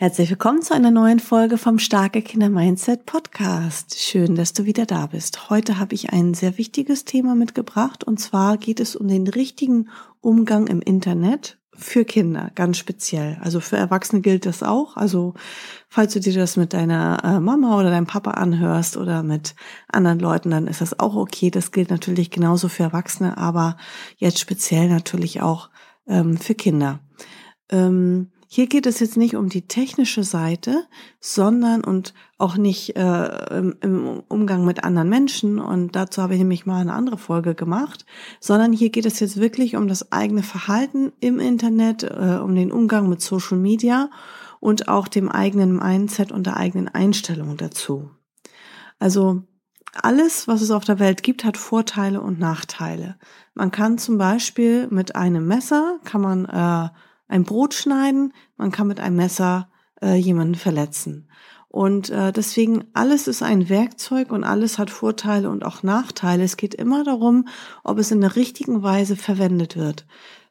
Herzlich willkommen zu einer neuen Folge vom Starke Kinder Mindset Podcast. Schön, dass du wieder da bist. Heute habe ich ein sehr wichtiges Thema mitgebracht und zwar geht es um den richtigen Umgang im Internet für Kinder, ganz speziell. Also für Erwachsene gilt das auch. Also falls du dir das mit deiner äh, Mama oder deinem Papa anhörst oder mit anderen Leuten, dann ist das auch okay. Das gilt natürlich genauso für Erwachsene, aber jetzt speziell natürlich auch ähm, für Kinder. Ähm, hier geht es jetzt nicht um die technische Seite, sondern und auch nicht äh, im, im Umgang mit anderen Menschen. Und dazu habe ich nämlich mal eine andere Folge gemacht, sondern hier geht es jetzt wirklich um das eigene Verhalten im Internet, äh, um den Umgang mit Social Media und auch dem eigenen Mindset und der eigenen Einstellung dazu. Also alles, was es auf der Welt gibt, hat Vorteile und Nachteile. Man kann zum Beispiel mit einem Messer, kann man äh, ein Brot schneiden, man kann mit einem Messer äh, jemanden verletzen. Und äh, deswegen, alles ist ein Werkzeug und alles hat Vorteile und auch Nachteile. Es geht immer darum, ob es in der richtigen Weise verwendet wird.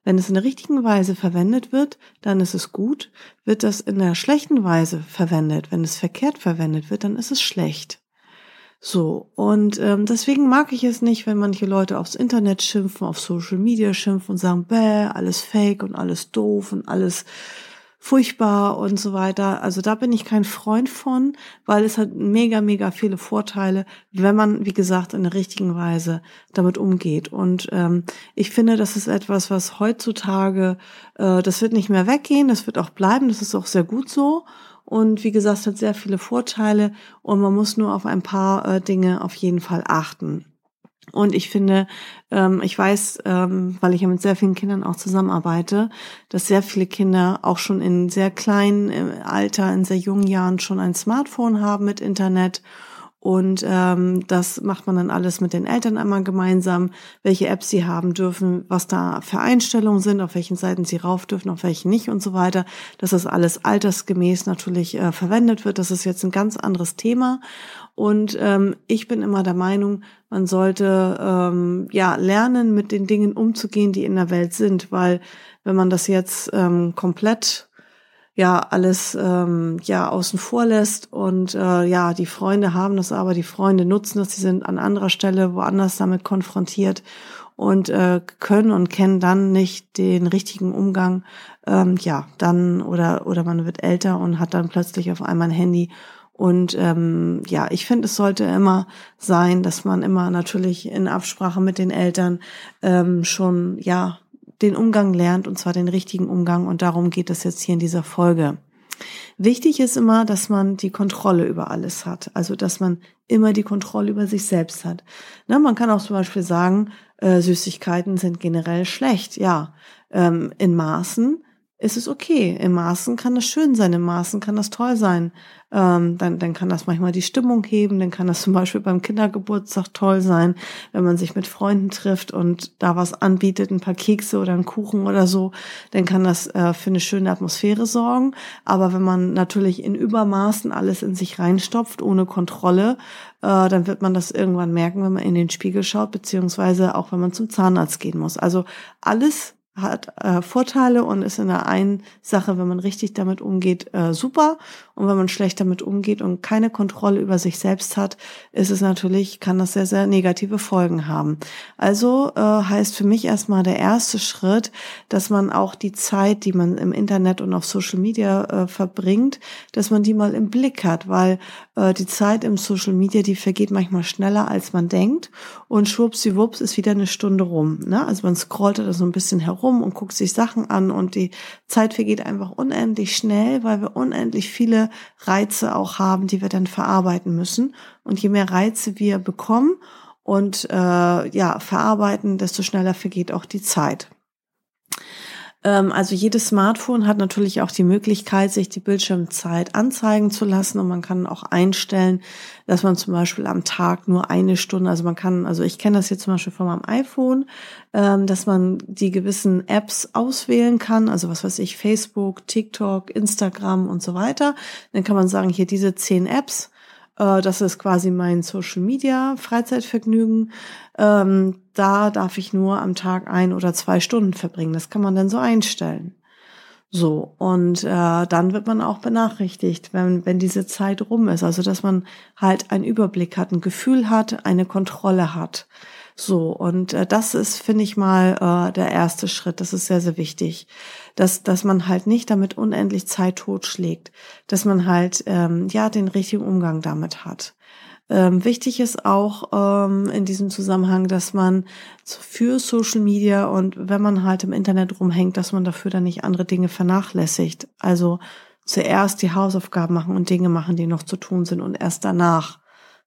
Wenn es in der richtigen Weise verwendet wird, dann ist es gut. Wird das in der schlechten Weise verwendet, wenn es verkehrt verwendet wird, dann ist es schlecht. So, und ähm, deswegen mag ich es nicht, wenn manche Leute aufs Internet schimpfen, auf Social Media schimpfen und sagen, bäh, alles fake und alles doof und alles furchtbar und so weiter. Also da bin ich kein Freund von, weil es hat mega, mega viele Vorteile, wenn man, wie gesagt, in der richtigen Weise damit umgeht. Und ähm, ich finde, das ist etwas, was heutzutage, äh, das wird nicht mehr weggehen, das wird auch bleiben, das ist auch sehr gut so. Und wie gesagt, es hat sehr viele Vorteile und man muss nur auf ein paar äh, Dinge auf jeden Fall achten. Und ich finde, ähm, ich weiß, ähm, weil ich ja mit sehr vielen Kindern auch zusammenarbeite, dass sehr viele Kinder auch schon in sehr kleinen äh, Alter, in sehr jungen Jahren schon ein Smartphone haben mit Internet und ähm, das macht man dann alles mit den Eltern einmal gemeinsam, welche Apps sie haben dürfen, was da für Einstellungen sind, auf welchen Seiten sie rauf dürfen, auf welchen nicht und so weiter. Dass das alles altersgemäß natürlich äh, verwendet wird. Das ist jetzt ein ganz anderes Thema. Und ähm, ich bin immer der Meinung, man sollte ähm, ja lernen, mit den Dingen umzugehen, die in der Welt sind, weil wenn man das jetzt ähm, komplett ja alles ähm, ja außen vor lässt. Und äh, ja die Freunde haben das aber die Freunde nutzen das. Sie sind an anderer Stelle woanders damit konfrontiert und äh, können und kennen dann nicht den richtigen Umgang. Ähm, ja dann oder oder man wird älter und hat dann plötzlich auf einmal ein Handy. Und ähm, ja, ich finde, es sollte immer sein, dass man immer natürlich in Absprache mit den Eltern ähm, schon ja den Umgang lernt, und zwar den richtigen Umgang. Und darum geht es jetzt hier in dieser Folge. Wichtig ist immer, dass man die Kontrolle über alles hat. Also, dass man immer die Kontrolle über sich selbst hat. Na, man kann auch zum Beispiel sagen, äh, Süßigkeiten sind generell schlecht. Ja, ähm, in Maßen ist es okay. Im Maßen kann das schön sein, im Maßen kann das toll sein. Ähm, dann, dann kann das manchmal die Stimmung heben, dann kann das zum Beispiel beim Kindergeburtstag toll sein, wenn man sich mit Freunden trifft und da was anbietet, ein paar Kekse oder einen Kuchen oder so, dann kann das äh, für eine schöne Atmosphäre sorgen. Aber wenn man natürlich in Übermaßen alles in sich reinstopft, ohne Kontrolle, äh, dann wird man das irgendwann merken, wenn man in den Spiegel schaut, beziehungsweise auch wenn man zum Zahnarzt gehen muss. Also alles hat äh, Vorteile und ist in der einen Sache, wenn man richtig damit umgeht, äh, super. Und wenn man schlecht damit umgeht und keine Kontrolle über sich selbst hat, ist es natürlich, kann das sehr, sehr negative Folgen haben. Also äh, heißt für mich erstmal der erste Schritt, dass man auch die Zeit, die man im Internet und auf Social Media äh, verbringt, dass man die mal im Blick hat, weil äh, die Zeit im Social Media, die vergeht manchmal schneller, als man denkt. Und schwuppsiwupps ist wieder eine Stunde rum. Ne? Also man scrollt da so ein bisschen herum und guckt sich Sachen an und die Zeit vergeht einfach unendlich schnell, weil wir unendlich viele Reize auch haben, die wir dann verarbeiten müssen. Und je mehr Reize wir bekommen und äh, ja verarbeiten, desto schneller vergeht auch die Zeit. Ähm, also jedes Smartphone hat natürlich auch die Möglichkeit, sich die Bildschirmzeit anzeigen zu lassen und man kann auch einstellen, dass man zum Beispiel am Tag nur eine Stunde, also man kann, also ich kenne das jetzt zum Beispiel von meinem iPhone, ähm, dass man die gewissen Apps auswählen kann, also was weiß ich, Facebook, TikTok, Instagram und so weiter. Dann kann man sagen, hier diese zehn Apps, äh, das ist quasi mein Social Media Freizeitvergnügen. Ähm, da darf ich nur am Tag ein oder zwei Stunden verbringen. Das kann man dann so einstellen. So, und äh, dann wird man auch benachrichtigt, wenn, wenn diese Zeit rum ist. Also, dass man halt einen Überblick hat, ein Gefühl hat, eine Kontrolle hat. So, und äh, das ist, finde ich mal, äh, der erste Schritt. Das ist sehr, sehr wichtig. Dass, dass man halt nicht damit unendlich Zeit totschlägt. Dass man halt, ähm, ja, den richtigen Umgang damit hat. Ähm, wichtig ist auch ähm, in diesem Zusammenhang, dass man für Social Media und wenn man halt im Internet rumhängt, dass man dafür dann nicht andere Dinge vernachlässigt. Also zuerst die Hausaufgaben machen und Dinge machen, die noch zu tun sind und erst danach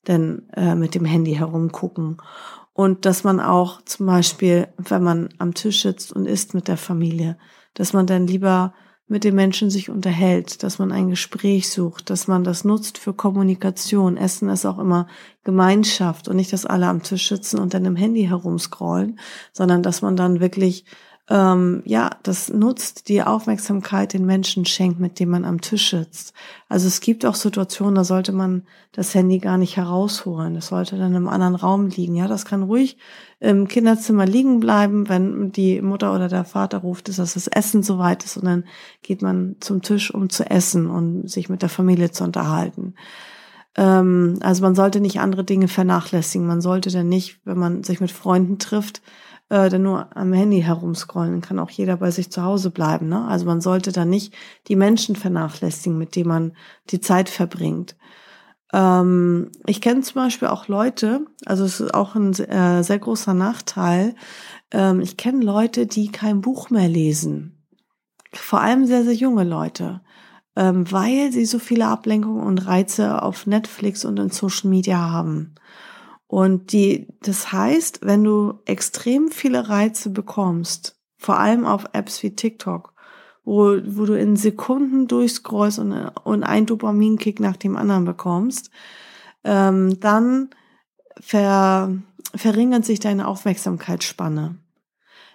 dann äh, mit dem Handy herumgucken. Und dass man auch zum Beispiel, wenn man am Tisch sitzt und isst mit der Familie, dass man dann lieber mit den Menschen sich unterhält, dass man ein Gespräch sucht, dass man das nutzt für Kommunikation. Essen ist auch immer Gemeinschaft und nicht, dass alle am Tisch sitzen und dann im Handy herumscrollen, sondern dass man dann wirklich ähm, ja, das nutzt, die Aufmerksamkeit den Menschen schenkt, mit dem man am Tisch sitzt. Also es gibt auch Situationen, da sollte man das Handy gar nicht herausholen. Das sollte dann im anderen Raum liegen. Ja, das kann ruhig im Kinderzimmer liegen bleiben, wenn die Mutter oder der Vater ruft, dass das Essen soweit ist und dann geht man zum Tisch, um zu essen und sich mit der Familie zu unterhalten ähm, also man sollte nicht andere Dinge vernachlässigen. Man sollte dann nicht, wenn man sich mit Freunden trifft, äh, dann nur am Handy herumscrollen, kann auch jeder bei sich zu Hause bleiben. Ne? Also man sollte da nicht die Menschen vernachlässigen, mit denen man die Zeit verbringt. Ähm, ich kenne zum Beispiel auch Leute, also es ist auch ein äh, sehr großer Nachteil, ähm, ich kenne Leute, die kein Buch mehr lesen. Vor allem sehr, sehr junge Leute ähm, weil sie so viele Ablenkungen und Reize auf Netflix und in Social Media haben. Und die, das heißt, wenn du extrem viele Reize bekommst, vor allem auf Apps wie TikTok, wo, wo du in Sekunden durchscrollst und, und ein Dopaminkick nach dem anderen bekommst, ähm, dann ver, verringert sich deine Aufmerksamkeitsspanne.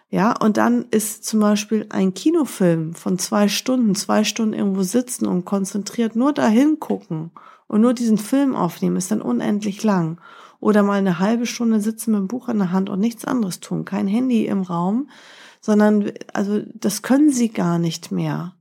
Ja, und dann ist zum Beispiel ein Kinofilm von zwei Stunden, zwei Stunden irgendwo sitzen und konzentriert nur dahin gucken und nur diesen Film aufnehmen, ist dann unendlich lang oder mal eine halbe Stunde sitzen mit dem Buch in der Hand und nichts anderes tun, kein Handy im Raum, sondern also das können sie gar nicht mehr.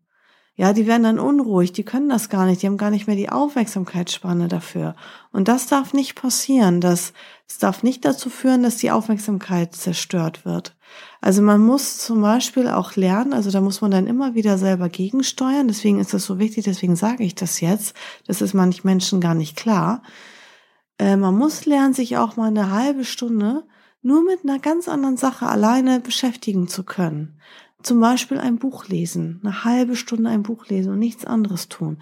Ja, die werden dann unruhig, die können das gar nicht, die haben gar nicht mehr die Aufmerksamkeitsspanne dafür. Und das darf nicht passieren, das, das darf nicht dazu führen, dass die Aufmerksamkeit zerstört wird. Also man muss zum Beispiel auch lernen, also da muss man dann immer wieder selber gegensteuern, deswegen ist das so wichtig, deswegen sage ich das jetzt, das ist manch Menschen gar nicht klar äh, man muss lernen, sich auch mal eine halbe Stunde nur mit einer ganz anderen Sache alleine beschäftigen zu können. Zum Beispiel ein Buch lesen, eine halbe Stunde ein Buch lesen und nichts anderes tun.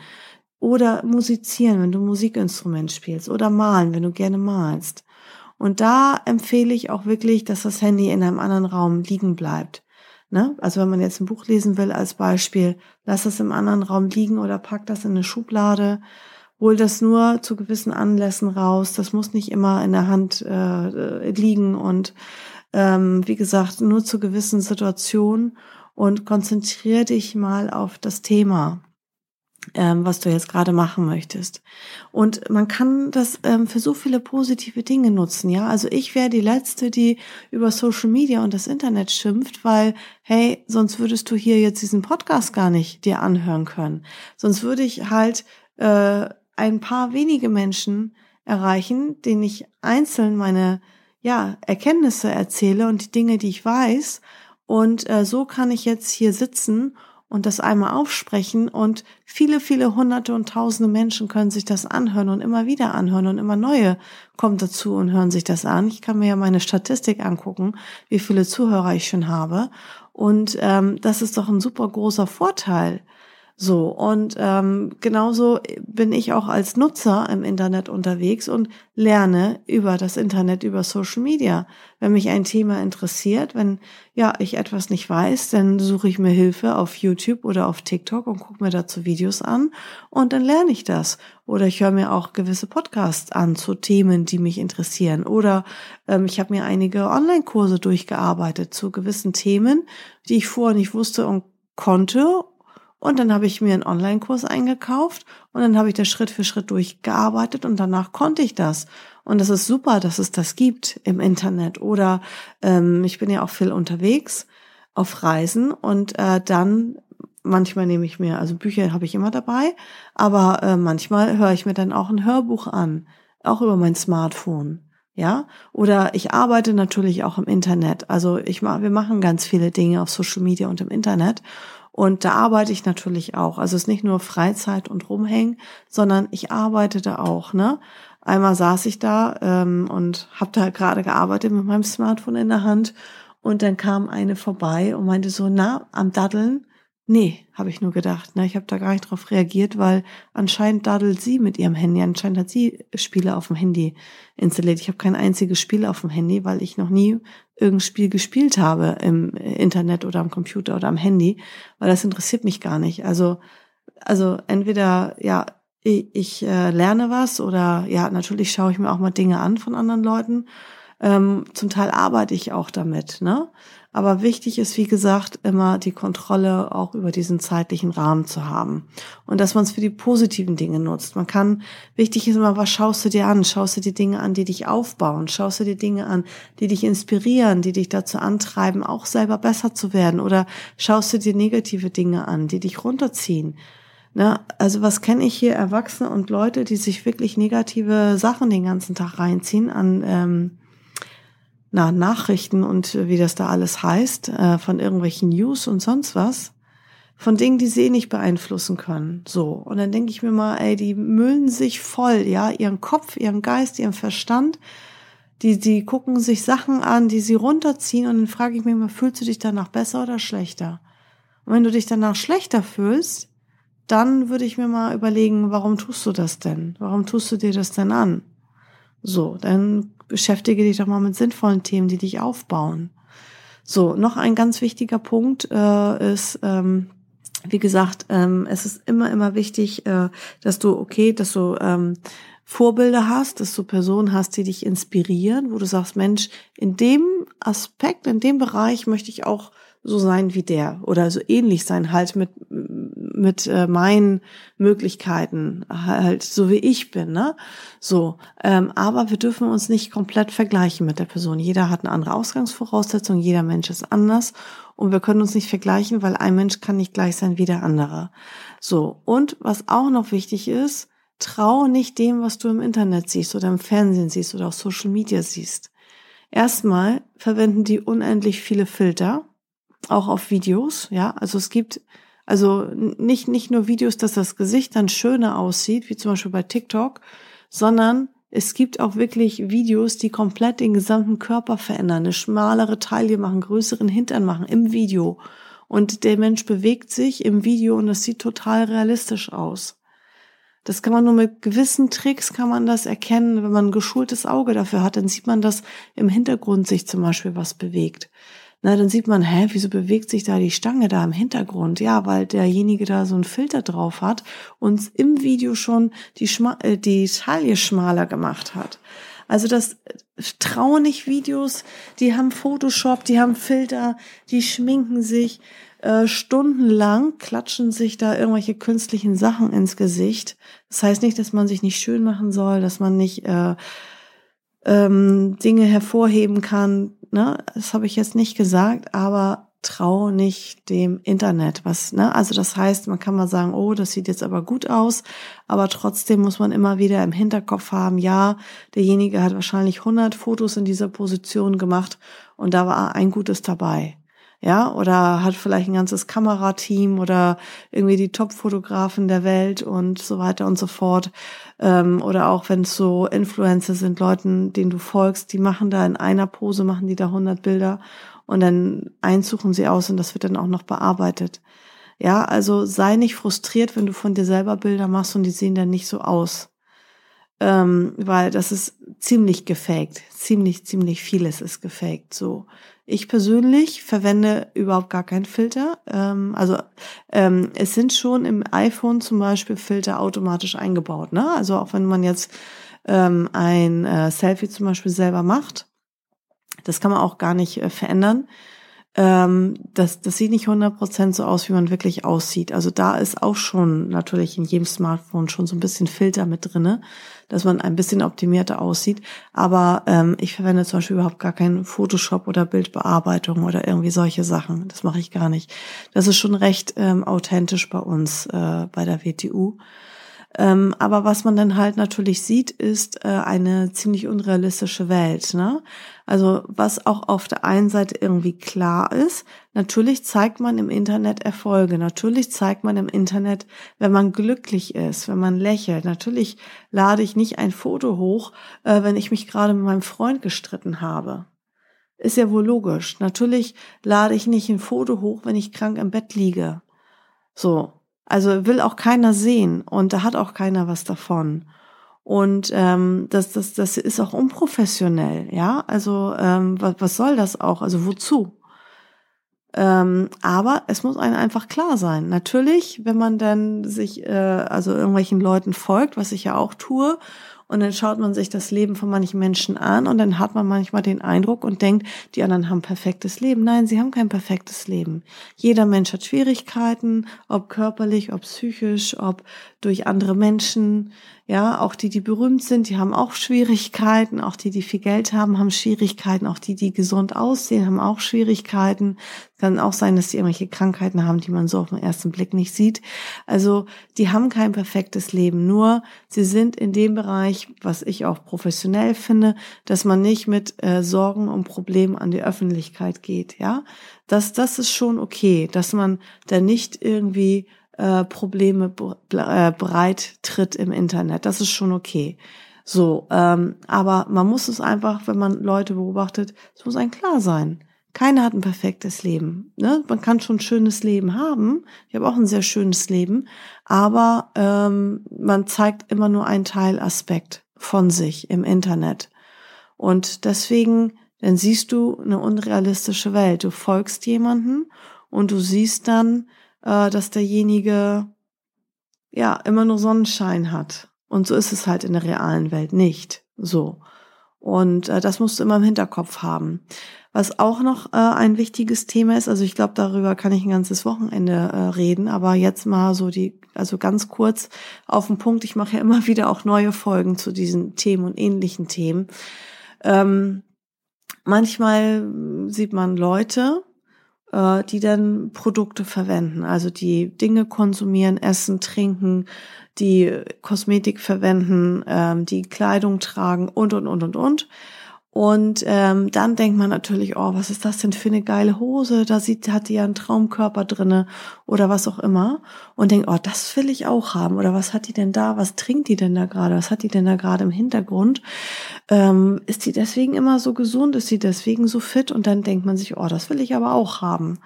Oder musizieren, wenn du Musikinstrument spielst. Oder malen, wenn du gerne malst. Und da empfehle ich auch wirklich, dass das Handy in einem anderen Raum liegen bleibt. Ne? Also wenn man jetzt ein Buch lesen will als Beispiel, lass es im anderen Raum liegen oder pack das in eine Schublade hol das nur zu gewissen Anlässen raus. Das muss nicht immer in der Hand äh, liegen und ähm, wie gesagt, nur zu gewissen Situationen und konzentriere dich mal auf das Thema, ähm, was du jetzt gerade machen möchtest. Und man kann das ähm, für so viele positive Dinge nutzen, ja. Also ich wäre die Letzte, die über Social Media und das Internet schimpft, weil, hey, sonst würdest du hier jetzt diesen Podcast gar nicht dir anhören können. Sonst würde ich halt äh, ein paar wenige Menschen erreichen, denen ich einzeln meine ja, Erkenntnisse erzähle und die Dinge, die ich weiß. Und äh, so kann ich jetzt hier sitzen und das einmal aufsprechen und viele, viele hunderte und tausende Menschen können sich das anhören und immer wieder anhören und immer neue kommen dazu und hören sich das an. Ich kann mir ja meine Statistik angucken, wie viele Zuhörer ich schon habe. Und ähm, das ist doch ein super großer Vorteil So, und ähm, genauso bin ich auch als Nutzer im Internet unterwegs und lerne über das Internet, über Social Media. Wenn mich ein Thema interessiert, wenn ja ich etwas nicht weiß, dann suche ich mir Hilfe auf YouTube oder auf TikTok und gucke mir dazu Videos an und dann lerne ich das. Oder ich höre mir auch gewisse Podcasts an zu Themen, die mich interessieren. Oder ähm, ich habe mir einige Online-Kurse durchgearbeitet zu gewissen Themen, die ich vorher nicht wusste und konnte und dann habe ich mir einen Online-Kurs eingekauft und dann habe ich das Schritt für Schritt durchgearbeitet und danach konnte ich das. Und das ist super, dass es das gibt im Internet. Oder ähm, ich bin ja auch viel unterwegs auf Reisen und äh, dann manchmal nehme ich mir, also Bücher habe ich immer dabei, aber äh, manchmal höre ich mir dann auch ein Hörbuch an, auch über mein Smartphone. Ja, oder ich arbeite natürlich auch im Internet. Also ich mache, wir machen ganz viele Dinge auf Social Media und im Internet. Und da arbeite ich natürlich auch. Also es ist nicht nur Freizeit und rumhängen, sondern ich arbeite da auch. Ne? Einmal saß ich da ähm, und habe da gerade gearbeitet mit meinem Smartphone in der Hand und dann kam eine vorbei und meinte so, na, am Daddeln? Nee, habe ich nur gedacht. Ne? Ich habe da gar nicht drauf reagiert, weil anscheinend daddelt sie mit ihrem Handy. Anscheinend hat sie Spiele auf dem Handy installiert. Ich habe kein einziges Spiel auf dem Handy, weil ich noch nie irgendein Spiel gespielt habe im Internet oder am Computer oder am Handy, weil das interessiert mich gar nicht. Also, also entweder ja, ich, ich äh, lerne was oder ja, natürlich schaue ich mir auch mal Dinge an von anderen Leuten. Ähm, zum Teil arbeite ich auch damit, ne? Aber wichtig ist, wie gesagt, immer die Kontrolle auch über diesen zeitlichen Rahmen zu haben. Und dass man es für die positiven Dinge nutzt. Man kann, wichtig ist immer, was schaust du dir an? Schaust du dir Dinge an, die dich aufbauen? Schaust du dir Dinge an, die dich inspirieren, die dich dazu antreiben, auch selber besser zu werden? Oder schaust du dir negative Dinge an, die dich runterziehen? Ne? Also was kenne ich hier Erwachsene und Leute, die sich wirklich negative Sachen den ganzen Tag reinziehen an ähm, na, Nachrichten und wie das da alles heißt, äh, von irgendwelchen News und sonst was, von Dingen, die sie nicht beeinflussen können. So. Und dann denke ich mir mal, ey, die müllen sich voll, ja, ihren Kopf, ihren Geist, ihren Verstand. Die, die gucken sich Sachen an, die sie runterziehen und dann frage ich mich mal, fühlst du dich danach besser oder schlechter? Und wenn du dich danach schlechter fühlst, dann würde ich mir mal überlegen, warum tust du das denn? Warum tust du dir das denn an? So, dann beschäftige dich doch mal mit sinnvollen Themen, die dich aufbauen. So, noch ein ganz wichtiger Punkt äh, ist, ähm, wie gesagt, ähm, es ist immer, immer wichtig, äh, dass du, okay, dass du ähm, Vorbilder hast, dass du Personen hast, die dich inspirieren, wo du sagst, Mensch, in dem Aspekt, in dem Bereich möchte ich auch so sein wie der oder so ähnlich sein, halt mit mit äh, meinen Möglichkeiten, halt so wie ich bin, ne? So, ähm, aber wir dürfen uns nicht komplett vergleichen mit der Person. Jeder hat eine andere Ausgangsvoraussetzung, jeder Mensch ist anders und wir können uns nicht vergleichen, weil ein Mensch kann nicht gleich sein wie der andere. So, und was auch noch wichtig ist, trau nicht dem, was du im Internet siehst oder im Fernsehen siehst oder auf Social Media siehst. Erstmal verwenden die unendlich viele Filter, auch auf Videos, ja. Also es gibt also nicht, nicht nur Videos, dass das Gesicht dann schöner aussieht, wie zum Beispiel bei TikTok, sondern es gibt auch wirklich Videos, die komplett den gesamten Körper verändern, eine schmalere Taille machen, größeren Hintern machen im Video. Und der Mensch bewegt sich im Video und das sieht total realistisch aus. Das kann man nur mit gewissen Tricks kann man das erkennen. Wenn man ein geschultes Auge dafür hat, dann sieht man, dass im Hintergrund sich zum Beispiel was bewegt. Na, dann sieht man, hä, wieso bewegt sich da die Stange da im Hintergrund? Ja, weil derjenige da so einen Filter drauf hat und im Video schon die, Schma äh, die Taille schmaler gemacht hat. Also das äh, trauen nicht Videos, die haben Photoshop, die haben Filter, die schminken sich äh, stundenlang, klatschen sich da irgendwelche künstlichen Sachen ins Gesicht. Das heißt nicht, dass man sich nicht schön machen soll, dass man nicht äh, ähm, Dinge hervorheben kann. Ne? Das habe ich jetzt nicht gesagt, aber trau nicht dem Internet. Was, ne? Also das heißt, man kann mal sagen, oh, das sieht jetzt aber gut aus, aber trotzdem muss man immer wieder im Hinterkopf haben, ja, derjenige hat wahrscheinlich 100 Fotos in dieser Position gemacht und da war ein gutes dabei ja, oder hat vielleicht ein ganzes Kamerateam oder irgendwie die Top-Fotografen der Welt und so weiter und so fort. Ähm, oder auch wenn es so Influencer sind, Leuten, denen du folgst, die machen da in einer Pose, machen die da 100 Bilder und dann einsuchen sie aus und das wird dann auch noch bearbeitet. Ja, also sei nicht frustriert, wenn du von dir selber Bilder machst und die sehen dann nicht so aus. Ähm, weil das ist ziemlich gefaked. Ziemlich, ziemlich vieles ist gefaked. So. Ich persönlich verwende überhaupt gar keinen Filter. Ähm, also ähm, es sind schon im iPhone zum Beispiel Filter automatisch eingebaut. Ne? Also auch wenn man jetzt ähm, ein äh, Selfie zum Beispiel selber macht, das kann man auch gar nicht äh, verändern ähm, das, das sieht nicht 100% so aus, wie man wirklich aussieht. Also da ist auch schon natürlich in jedem Smartphone schon so ein bisschen Filter mit drinne, dass man ein bisschen optimierter aussieht. Aber ähm, ich verwende zum Beispiel überhaupt gar keinen Photoshop oder Bildbearbeitung oder irgendwie solche Sachen. Das mache ich gar nicht. Das ist schon recht ähm, authentisch bei uns äh, bei der WTU. Ähm, aber was man dann halt natürlich sieht, ist äh, eine ziemlich unrealistische Welt. Ne? Also was auch auf der einen Seite irgendwie klar ist, natürlich zeigt man im Internet Erfolge, natürlich zeigt man im Internet, wenn man glücklich ist, wenn man lächelt. Natürlich lade ich nicht ein Foto hoch, äh, wenn ich mich gerade mit meinem Freund gestritten habe. Ist ja wohl logisch. Natürlich lade ich nicht ein Foto hoch, wenn ich krank im Bett liege. So, also will auch keiner sehen und da hat auch keiner was davon. Und ähm, das, das, das ist auch unprofessionell, ja. Also ähm, was, was soll das auch? Also wozu? Ähm, aber es muss einem einfach klar sein. Natürlich, wenn man dann sich äh, also irgendwelchen Leuten folgt, was ich ja auch tue, und dann schaut man sich das Leben von manchen Menschen an und dann hat man manchmal den Eindruck und denkt, die anderen haben perfektes Leben. Nein, sie haben kein perfektes Leben. Jeder Mensch hat Schwierigkeiten, ob körperlich, ob psychisch, ob durch andere Menschen. Ja, auch die, die berühmt sind, die haben auch Schwierigkeiten. Auch die, die viel Geld haben, haben Schwierigkeiten. Auch die, die gesund aussehen, haben auch Schwierigkeiten. Kann auch sein, dass sie irgendwelche Krankheiten haben, die man so auf den ersten Blick nicht sieht. Also, die haben kein perfektes Leben. Nur, sie sind in dem Bereich, was ich auch professionell finde, dass man nicht mit äh, Sorgen und Problemen an die Öffentlichkeit geht. Ja, das, das ist schon okay, dass man da nicht irgendwie äh, Probleme äh, breit tritt im Internet. Das ist schon okay. So, ähm, aber man muss es einfach, wenn man Leute beobachtet, es muss ein klar sein. Keiner hat ein perfektes Leben. Ne? Man kann schon ein schönes Leben haben. Ich habe auch ein sehr schönes Leben, aber ähm, man zeigt immer nur einen Teilaspekt von sich im Internet. Und deswegen, dann siehst du eine unrealistische Welt. Du folgst jemanden und du siehst dann, äh, dass derjenige ja immer nur Sonnenschein hat. Und so ist es halt in der realen Welt nicht. So. Und äh, das musst du immer im Hinterkopf haben. Was auch noch äh, ein wichtiges Thema ist, also ich glaube, darüber kann ich ein ganzes Wochenende äh, reden, aber jetzt mal so die, also ganz kurz auf den Punkt. Ich mache ja immer wieder auch neue Folgen zu diesen Themen und ähnlichen Themen. Ähm, manchmal sieht man Leute, äh, die dann Produkte verwenden, also die Dinge konsumieren, essen, trinken, die Kosmetik verwenden, ähm, die Kleidung tragen und, und, und, und, und. Und ähm, dann denkt man natürlich, oh, was ist das denn für eine geile Hose? Da sieht, hat die ja einen Traumkörper drinne oder was auch immer. Und denkt, oh, das will ich auch haben. Oder was hat die denn da? Was trinkt die denn da gerade? Was hat die denn da gerade im Hintergrund? Ähm, ist die deswegen immer so gesund? Ist sie deswegen so fit? Und dann denkt man sich, oh, das will ich aber auch haben.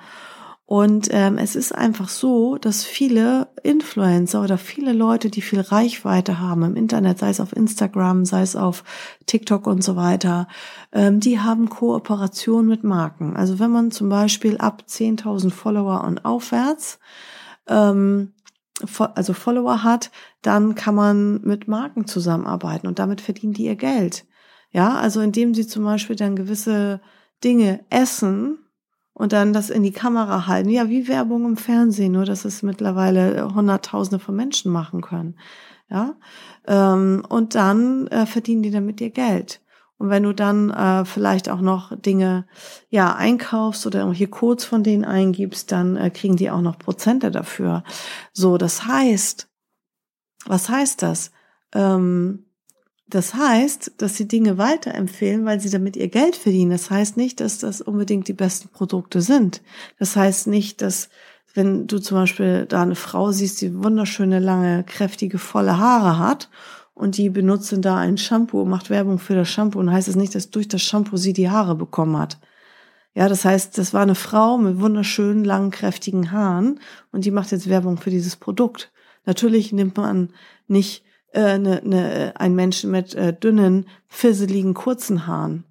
Und ähm, es ist einfach so, dass viele Influencer oder viele Leute, die viel Reichweite haben im Internet, sei es auf Instagram, sei es auf TikTok und so weiter, ähm, die haben Kooperation mit Marken. Also wenn man zum Beispiel ab 10.000 Follower und aufwärts, ähm, also Follower hat, dann kann man mit Marken zusammenarbeiten und damit verdienen die ihr Geld. Ja, also indem sie zum Beispiel dann gewisse Dinge essen, und dann das in die Kamera halten. Ja, wie Werbung im Fernsehen, nur dass es mittlerweile Hunderttausende von Menschen machen können. Ja, ähm, und dann äh, verdienen die damit ihr Geld. Und wenn du dann äh, vielleicht auch noch Dinge ja einkaufst oder irgendwelche Codes von denen eingibst, dann äh, kriegen die auch noch Prozente dafür. So, das heißt, was heißt das? Ähm, das heißt, dass sie Dinge weiterempfehlen, weil sie damit ihr Geld verdienen. Das heißt nicht, dass das unbedingt die besten Produkte sind. Das heißt nicht, dass wenn du zum Beispiel da eine Frau siehst, die wunderschöne, lange, kräftige, volle Haare hat und die benutzt da ein Shampoo, macht Werbung für das Shampoo und heißt es nicht, dass durch das Shampoo sie die Haare bekommen hat. Ja, das heißt, das war eine Frau mit wunderschönen, langen, kräftigen Haaren und die macht jetzt Werbung für dieses Produkt. Natürlich nimmt man nicht äh, ne, ne, ein Menschen mit äh, dünnen, fisseligen, kurzen Haaren.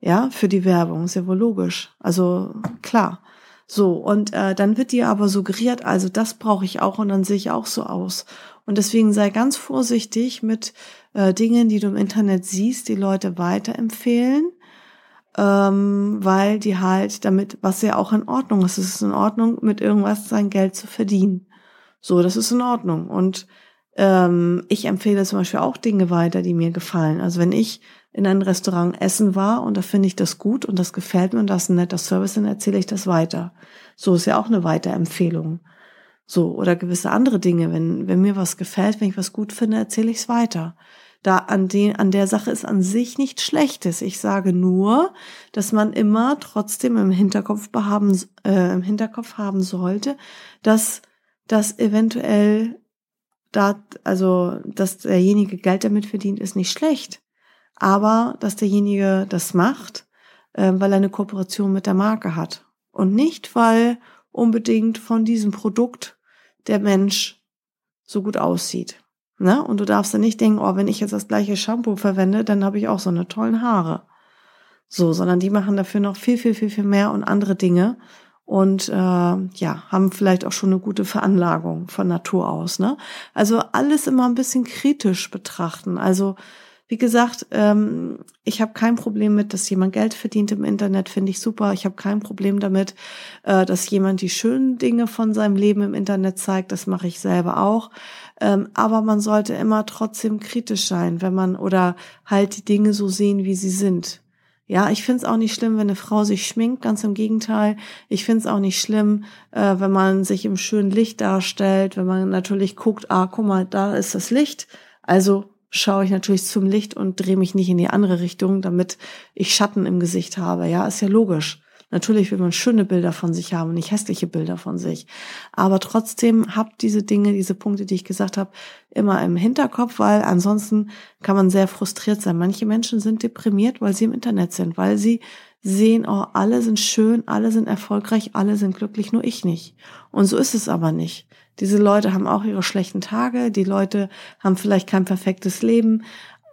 Ja, für die Werbung, ist ja wohl logisch. Also klar. So, und äh, dann wird dir aber suggeriert, also das brauche ich auch und dann sehe ich auch so aus. Und deswegen sei ganz vorsichtig mit äh, Dingen, die du im Internet siehst, die Leute weiterempfehlen, ähm, weil die halt damit, was ja auch in Ordnung ist, es ist in Ordnung, mit irgendwas sein Geld zu verdienen. So, das ist in Ordnung. Und ähm, ich empfehle zum Beispiel auch Dinge weiter, die mir gefallen. Also wenn ich in einem Restaurant essen war und da finde ich das gut und das gefällt mir und das ist ein netter Service, dann erzähle ich das weiter. So ist ja auch eine Weiterempfehlung. So, oder gewisse andere Dinge. Wenn, wenn mir was gefällt, wenn ich was gut finde, erzähle ich es weiter. Da an, den, an der Sache ist an sich nichts Schlechtes. Ich sage nur, dass man immer trotzdem im Hinterkopf haben, äh, im Hinterkopf haben sollte, dass das eventuell da, also, dass derjenige Geld damit verdient, ist nicht schlecht. Aber, dass derjenige das macht, äh, weil er eine Kooperation mit der Marke hat. Und nicht, weil unbedingt von diesem Produkt der Mensch so gut aussieht. Ne? Und du darfst dann nicht denken, oh, wenn ich jetzt das gleiche Shampoo verwende, dann habe ich auch so eine tollen Haare. So, sondern die machen dafür noch viel, viel, viel, viel mehr und andere Dinge und äh, ja, haben vielleicht auch schon eine gute Veranlagung von Natur aus. Ne? Also alles immer ein bisschen kritisch betrachten. Also wie gesagt, ähm, ich habe kein Problem mit, dass jemand Geld verdient im Internet, finde ich super. Ich habe kein Problem damit, äh, dass jemand die schönen Dinge von seinem Leben im Internet zeigt. Das mache ich selber auch. Ähm, aber man sollte immer trotzdem kritisch sein, wenn man oder halt die Dinge so sehen, wie sie sind. Ja, ich finde es auch nicht schlimm, wenn eine Frau sich schminkt, ganz im Gegenteil. Ich finde es auch nicht schlimm, äh, wenn man sich im schönen Licht darstellt, wenn man natürlich guckt, ah, guck mal, da ist das Licht. Also schaue ich natürlich zum Licht und drehe mich nicht in die andere Richtung, damit ich Schatten im Gesicht habe. Ja, ist ja logisch. Natürlich will man schöne Bilder von sich haben nicht hässliche Bilder von sich. Aber trotzdem habt diese Dinge, diese Punkte, die ich gesagt habe, immer im Hinterkopf, weil ansonsten kann man sehr frustriert sein. Manche Menschen sind deprimiert, weil sie im Internet sind, weil sie sehen, oh, alle sind schön, alle sind erfolgreich, alle sind glücklich, nur ich nicht. Und so ist es aber nicht. Diese Leute haben auch ihre schlechten Tage, die Leute haben vielleicht kein perfektes Leben,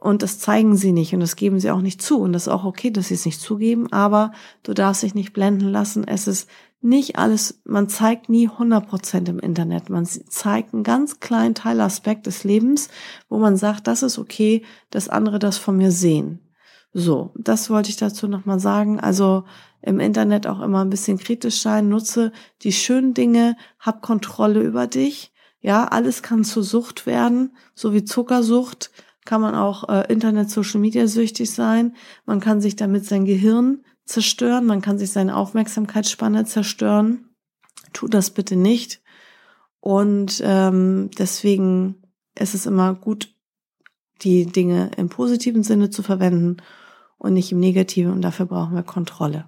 und das zeigen sie nicht und das geben sie auch nicht zu. Und das ist auch okay, dass sie es nicht zugeben, aber du darfst dich nicht blenden lassen. Es ist nicht alles, man zeigt nie 100 Prozent im Internet. Man zeigt einen ganz kleinen Teilaspekt des Lebens, wo man sagt, das ist okay, dass andere das von mir sehen. So, das wollte ich dazu nochmal sagen. Also im Internet auch immer ein bisschen kritisch sein. Nutze die schönen Dinge, hab Kontrolle über dich. Ja, alles kann zur Sucht werden, so wie Zuckersucht kann man auch äh, Internet, Social Media süchtig sein. Man kann sich damit sein Gehirn zerstören. Man kann sich seine Aufmerksamkeitsspanne zerstören. Tu das bitte nicht. Und ähm, deswegen ist es immer gut, die Dinge im positiven Sinne zu verwenden und nicht im negativen. Und dafür brauchen wir Kontrolle.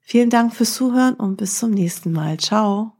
Vielen Dank fürs Zuhören und bis zum nächsten Mal. Ciao.